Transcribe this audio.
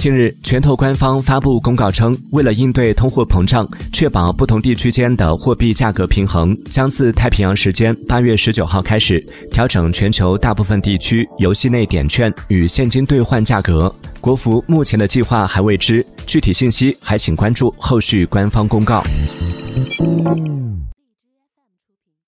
近日拳头官方发布公告称为了应对通货膨胀确保不同地区间的货币价格平衡将自太平洋时间八月十九号开始调整全球大部分地区游戏内点券与现金兑换价格。国服目前的计划还未知具体信息还请关注后续官方公告。